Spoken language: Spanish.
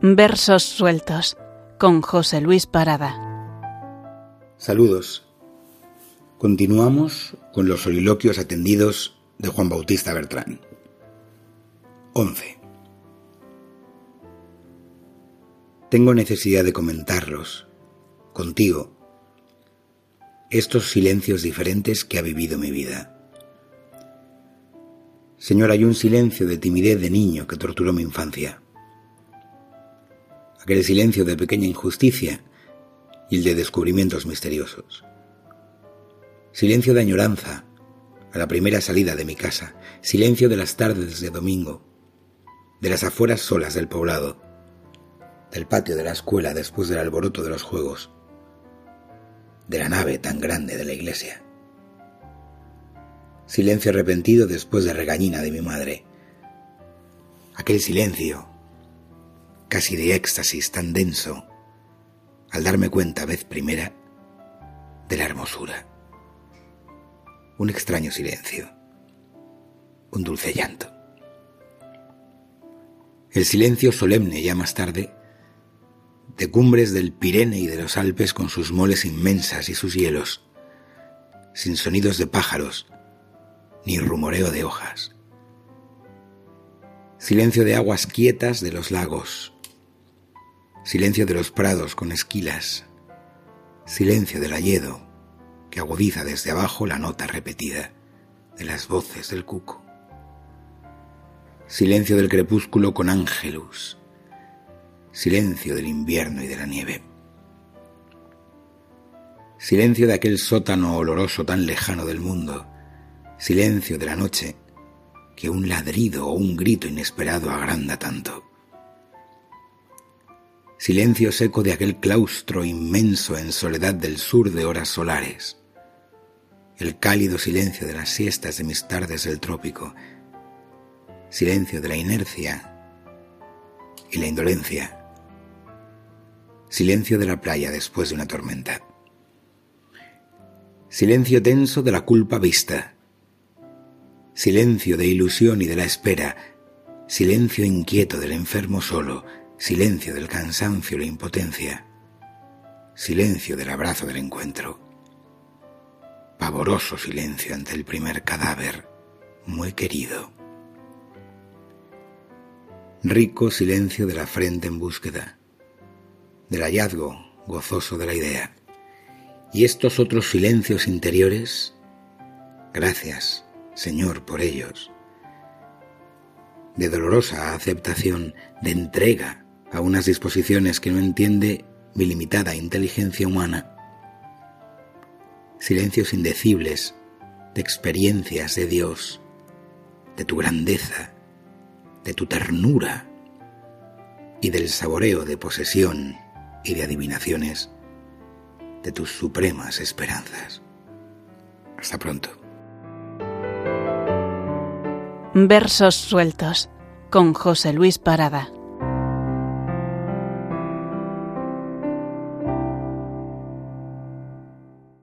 Versos sueltos con José Luis Parada. Saludos. Continuamos con los soliloquios atendidos de Juan Bautista Bertrán. 11. Tengo necesidad de comentarlos, contigo, estos silencios diferentes que ha vivido mi vida. Señor, hay un silencio de timidez de niño que torturó mi infancia. Aquel silencio de pequeña injusticia y el de descubrimientos misteriosos. Silencio de añoranza a la primera salida de mi casa. Silencio de las tardes de domingo. De las afueras solas del poblado. Del patio de la escuela después del alboroto de los juegos. De la nave tan grande de la iglesia silencio arrepentido después de regañina de mi madre. Aquel silencio, casi de éxtasis tan denso, al darme cuenta vez primera de la hermosura. Un extraño silencio, un dulce llanto. El silencio solemne ya más tarde de cumbres del Pirene y de los Alpes con sus moles inmensas y sus hielos, sin sonidos de pájaros, ni rumoreo de hojas. Silencio de aguas quietas de los lagos. Silencio de los prados con esquilas. Silencio del ayedo que agudiza desde abajo la nota repetida de las voces del cuco. Silencio del crepúsculo con ángelus. Silencio del invierno y de la nieve. Silencio de aquel sótano oloroso tan lejano del mundo silencio de la noche que un ladrido o un grito inesperado agranda tanto. Silencio seco de aquel claustro inmenso en soledad del sur de horas solares. El cálido silencio de las siestas de mis tardes del trópico. Silencio de la inercia y la indolencia. Silencio de la playa después de una tormenta. Silencio tenso de la culpa vista silencio de ilusión y de la espera, silencio inquieto del enfermo solo, silencio del cansancio y la impotencia, silencio del abrazo del encuentro, pavoroso silencio ante el primer cadáver, muy querido, rico silencio de la frente en búsqueda, del hallazgo gozoso de la idea, y estos otros silencios interiores, gracias Señor, por ellos, de dolorosa aceptación, de entrega a unas disposiciones que no entiende mi limitada inteligencia humana, silencios indecibles de experiencias de Dios, de tu grandeza, de tu ternura y del saboreo de posesión y de adivinaciones de tus supremas esperanzas. Hasta pronto. Versos sueltos con José Luis Parada.